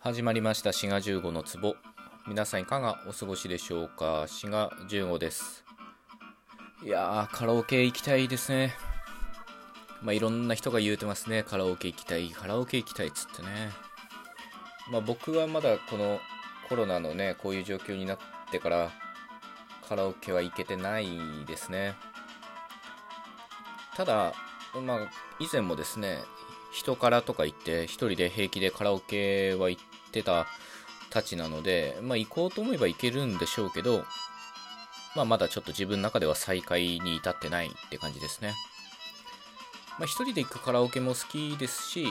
始まりました滋賀15の壺。皆さんいかがお過ごしでしょうか？滋賀15です。いやーカラオケ行きたいですね。まあいろんな人が言うてますね。カラオケ行きたいカラオケ行きたいっつってね。まあ僕はまだこのコロナのねこういう状況になってからカラオケは行けてないですね。ただまあ以前もですね人からとか言って一人で平気でカラオケは行ってたたちなので、まあ行こうと思えば行けるんでしょうけど、まあまだちょっと自分の中では再開に至ってないって感じですね。まあ一人で行くカラオケも好きですし、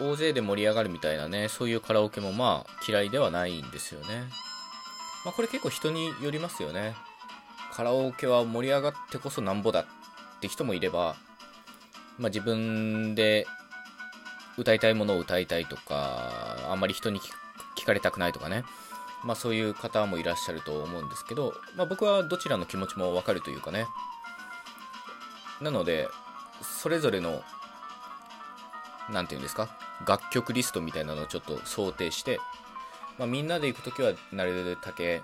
大勢で盛り上がるみたいなね、そういうカラオケもまあ嫌いではないんですよね。まあこれ結構人によりますよね。カラオケは盛り上がってこそなんぼだって人もいれば、まあ自分で歌いたいものを歌いたいとか、あんまり人に聞かれたくないとかね。まあそういう方もいらっしゃると思うんですけど、まあ僕はどちらの気持ちもわかるというかね。なので、それぞれの、なんていうんですか、楽曲リストみたいなのをちょっと想定して、まあみんなで行くときはなるだけ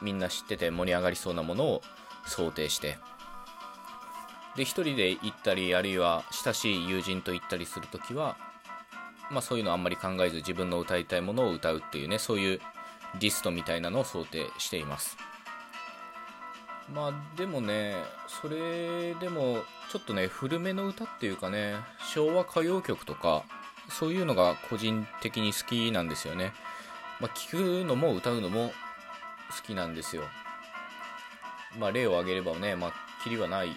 みんな知ってて盛り上がりそうなものを想定して、で、一人で行ったり、あるいは親しい友人と行ったりするときは、まあそういうのあんまり考えず自分の歌いたいものを歌うっていうね、そういうリストみたいなのを想定しています。まあでもね、それでもちょっとね、古めの歌っていうかね、昭和歌謡曲とか、そういうのが個人的に好きなんですよね。まあ聞くのも歌うのも好きなんですよ。まあ例を挙げればね、まあキリはない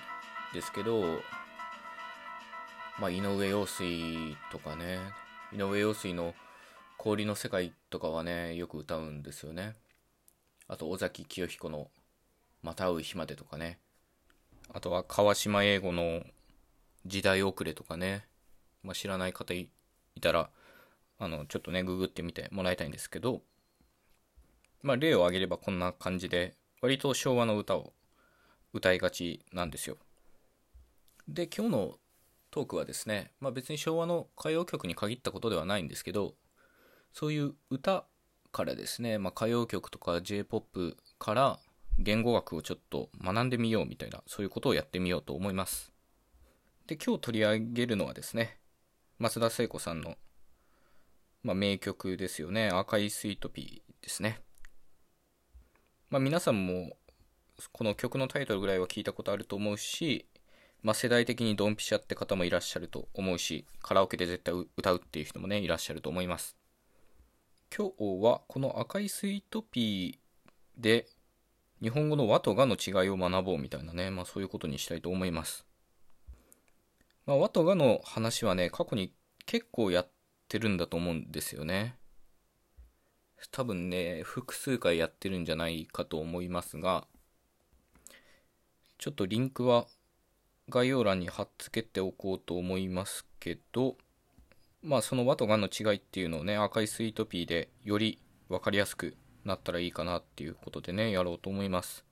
ですけど、まあ井上陽水とかね、井上陽水の氷の世界とかはね、よく歌うんですよね。あと、尾崎清彦のまた会う日までとかね。あとは、川島英語の時代遅れとかね。まあ、知らない方いたら、あの、ちょっとね、ググってみてもらいたいんですけど、まあ、例を挙げればこんな感じで、割と昭和の歌を歌いがちなんですよ。で、今日のトークはですね、まあ、別に昭和の歌謡曲に限ったことではないんですけど、そういう歌からですね、まあ、歌謡曲とか J-POP から言語学をちょっと学んでみようみたいな、そういうことをやってみようと思います。で、今日取り上げるのはですね、増田聖子さんの、まあ、名曲ですよね、赤いスイートピーですね。まあ、皆さんもこの曲のタイトルぐらいは聞いたことあると思うし、まあ、世代的にドンピシャって方もいらっしゃると思うし、カラオケで絶対歌うっていう人もね、いらっしゃると思います。今日はこの赤いスイートピーで日本語の和とがの違いを学ぼうみたいなね、まあそういうことにしたいと思います。まあ和とがの話はね、過去に結構やってるんだと思うんですよね。多分ね、複数回やってるんじゃないかと思いますが、ちょっとリンクは概要欄に貼っつけておこうと思いますけど、まあその和とがんの違いっていうのをね、赤いスイートピーでより分かりやすくなったらいいかなっていうことでね、やろうと思います。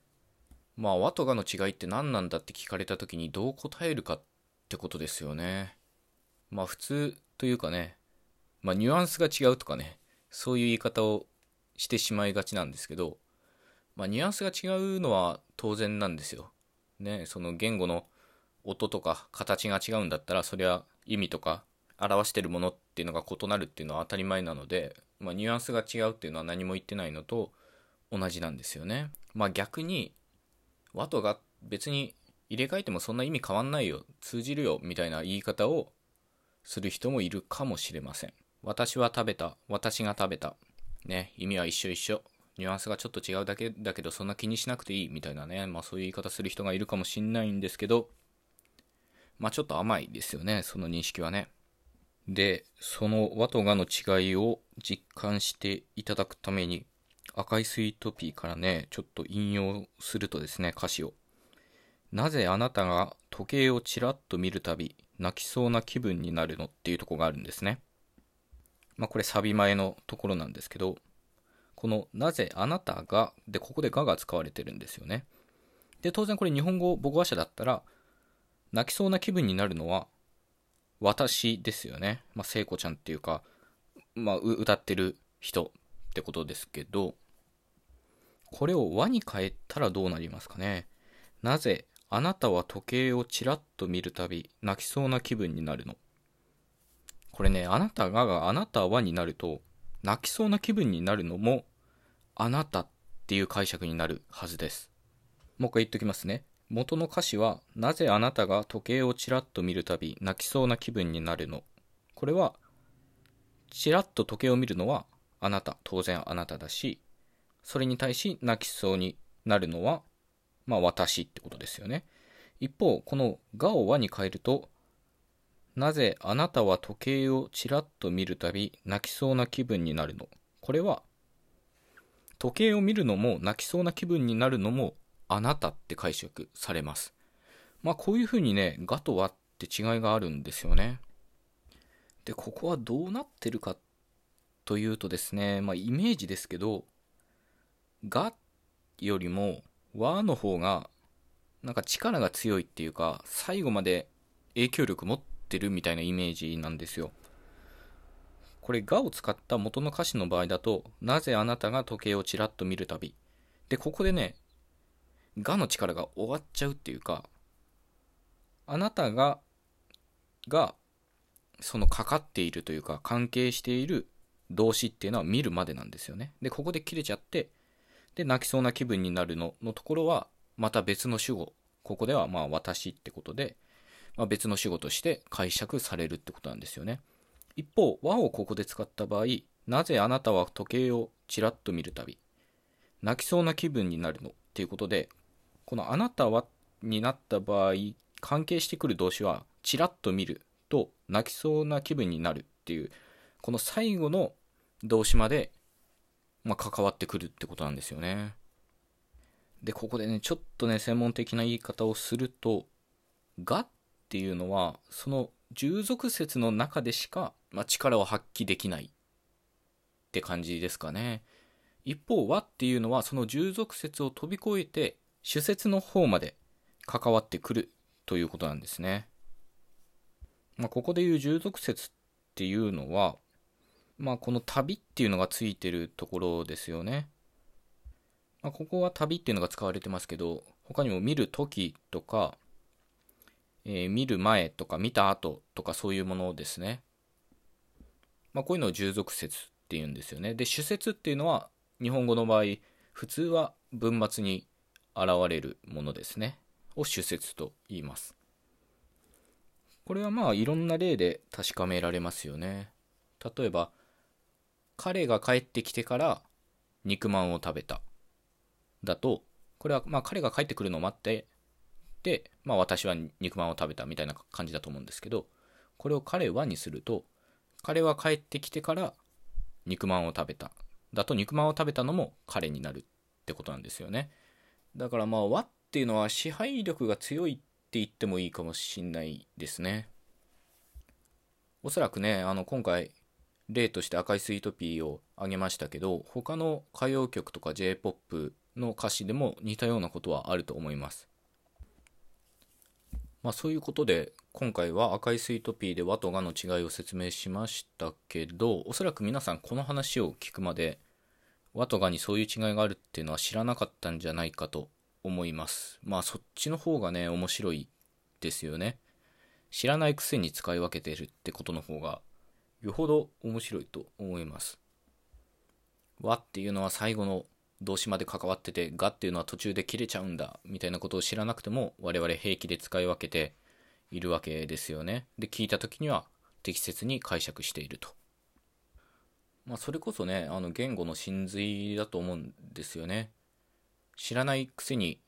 まあ和とがの違いって何なんだって聞かれた時にどう答えるかってことですよね。まあ普通というかね、まあニュアンスが違うとかね、そういう言い方をしてしまいがちなんですけど、まあニュアンスが違うのは当然なんですよ。ね、その言語の音とか形が違うんだったら、そりゃ意味とか表してるものっていうのが異なるっていうのは当たり前なので、まあ、ニュアンスが違うっていうのは何も言ってないのと同じなんですよね。まあ逆に和とが別に入れ替えてもそんな意味変わんないよ通じるよみたいな言い方をする人もいるかもしれません。私は食べた私が食べたね意味は一緒一緒ニュアンスがちょっと違うだけだけどそんな気にしなくていいみたいなねまあそういう言い方する人がいるかもしんないんですけどまあちょっと甘いですよねその認識はね。で、その和とがの違いを実感していただくために、赤いスイートピーからね、ちょっと引用するとですね、歌詞を。なぜあなたが時計をちらっと見るたび、泣きそうな気分になるのっていうとこがあるんですね。まあこれサビ前のところなんですけど、このなぜあなたが、で、ここでがが使われてるんですよね。で、当然これ日本語母語話者だったら、泣きそうな気分になるのは、私ですよね。まあ、聖子ちゃんっていうか、まあ、歌ってる人ってことですけど、これを和に変えたらどうなりますかね。なぜあなたは時計をちらっと見るたび泣きそうな気分になるの？これね、あなたががあなたはになると泣きそうな気分になるのもあなたっていう解釈になるはずです。もう一回言っときますね。元の歌詞は、なぜあなたが時計をちらっと見るたび泣きそうな気分になるの？これは、ちらっと時計を見るのはあなた、当然あなただし、それに対し泣きそうになるのは、まあ私ってことですよね。一方、このがを和に変えると、なぜあなたは時計をちらっと見るたび泣きそうな気分になるの？これは、時計を見るのも泣きそうな気分になるのもあなたって解釈されます。まあこういうふうにね、がと和って違いがあるんですよね。で、ここはどうなってるかというとですね、まあイメージですけど、がよりも和の方がなんか力が強いっていうか最後まで影響力持ってるみたいなイメージなんですよ。これがを使った元の歌詞の場合だと、なぜあなたが時計をちらっと見るたび。で、ここでね、がの力が終わっちゃうっていうか、あなたが、が、そのかかっているというか、関係している動詞っていうのは見るまでなんですよね。で、ここで切れちゃって、で、泣きそうな気分になるののところは、また別の主語。ここではまあ私ってことで、まあ、別の主語として解釈されるってことなんですよね。一方、和をここで使った場合、なぜあなたは時計をちらっと見るたび、泣きそうな気分になるのっていうことで、このあなたはになった場合、関係してくる動詞は、ちらっと見ると泣きそうな気分になるっていう、この最後の動詞までまあ、関わってくるってことなんですよね。で、ここでね、ちょっとね、専門的な言い方をすると、がっていうのは、その従属説の中でしか、まあ、力を発揮できないって感じですかね。一方、和っていうのは、その従属説を飛び越えて、主説の方まで関わってくるということなんですね。まあ、ここでいう従属説っていうのは、まあ、この旅っていうのがついてるところですよね。まあ、ここは旅っていうのが使われてますけど、他にも見る時とか、えー、見る前とか見た後とかそういうものですね。まあ、こういうのを従属説っていうんですよね。で、主説っていうのは日本語の場合、普通は文末に現れるものですね。を主説と言います。これはまあいろんな例で確かめられますよね。例えば、彼が帰ってきてから肉まんを食べた。だと、これはまあ彼が帰ってくるのを待って、で、まあ私は肉まんを食べたみたいな感じだと思うんですけど、これを彼はにすると、彼は帰ってきてから肉まんを食べた。だと肉まんを食べたのも彼になるってことなんですよね。だからまあ和っていうのは支配力が強いって言ってもいいかもしんないですね。おそらくね、あの今回例として赤いスイートピーを挙げましたけど他の歌謡曲とか J-POP の歌詞でも似たようなことはあると思いますまあそういうことで今回は赤いスイートピーで和とがの違いを説明しましたけどおそらく皆さんこの話を聞くまで和とがにそういう違いがあるっていうのは知らなかったんじゃないかと思いますまあそっちの方がね面白いですよね知らないくせに使い分けてるってことの方がよほど面白いと思います。和っていうのは最後の動詞まで関わってて、がっていうのは途中で切れちゃうんだ、みたいなことを知らなくても、我々平気で使い分けているわけですよね。で、聞いた時には適切に解釈していると。まあ、それこそね、あの、言語の真髄だと思うんですよね。知らないくせに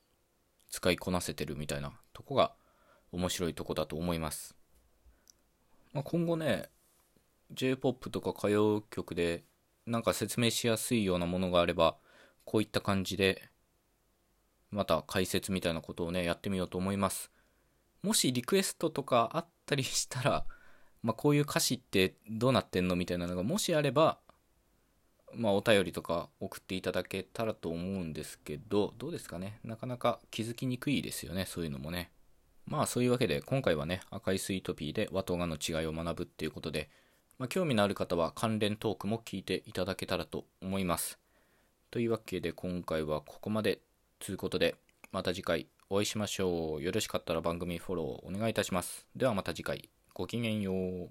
使いこなせてるみたいなとこが面白いとこだと思います。まあ、今後ね、J-POP とか歌謡曲でなんか説明しやすいようなものがあれば、こういった感じで、また解説みたいなことをね、やってみようと思います。もしリクエストとかあったりしたら、まあ、こういう歌詞ってどうなってんのみたいなのがもしあれば、まあ、お便りとか送っていただけたらと思うんですけど、どうですかね？なかなか気づきにくいですよね、そういうのもね。まあそういうわけで、今回はね、赤いスイートピーで和とがの違いを学ぶっていうことで、まあ、興味のある方は関連トークも聞いていただけたらと思います。というわけで今回はここまでということで、また次回お会いしましょう。よろしかったら番組フォローお願いいたします。ではまた次回、ごきげんよう。